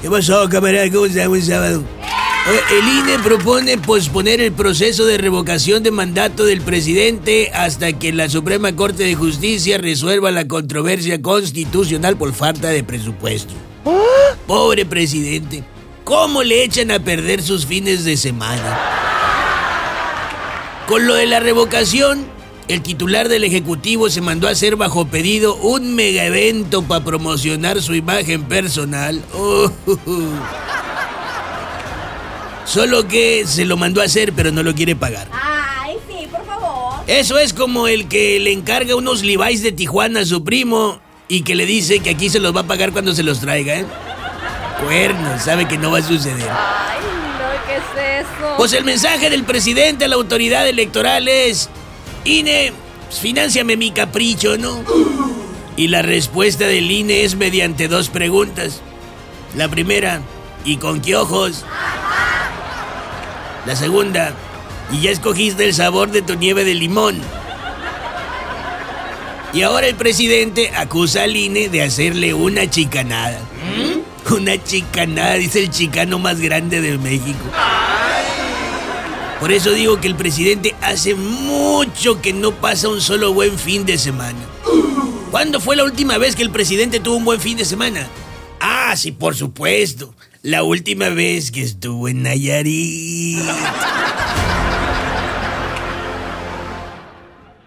¿Qué pasó, camarada? ¿Cómo está? Buen sábado. El INE propone posponer el proceso de revocación de mandato del presidente hasta que la Suprema Corte de Justicia resuelva la controversia constitucional por falta de presupuesto. Pobre presidente, ¿cómo le echan a perder sus fines de semana? Con lo de la revocación, el titular del Ejecutivo se mandó a hacer bajo pedido un mega evento para promocionar su imagen personal. Oh, Solo que se lo mandó a hacer, pero no lo quiere pagar. Ay, sí, por favor. Eso es como el que le encarga unos Levi's de Tijuana a su primo y que le dice que aquí se los va a pagar cuando se los traiga, ¿eh? Cuernos, sabe que no va a suceder. Ay, no, ¿qué es eso? Pues el mensaje del presidente a la autoridad electoral es: INE, financiame mi capricho, ¿no? Y la respuesta del INE es mediante dos preguntas. La primera, ¿y con qué ojos? La segunda, ¿y ya escogiste el sabor de tu nieve de limón? Y ahora el presidente acusa al INE de hacerle una chicanada. ¿Mm? Una chicanada, dice el chicano más grande de México. Por eso digo que el presidente hace mucho que no pasa un solo buen fin de semana. ¿Cuándo fue la última vez que el presidente tuvo un buen fin de semana? Ah, sí, por supuesto. La última vez que estuvo en Nayarit.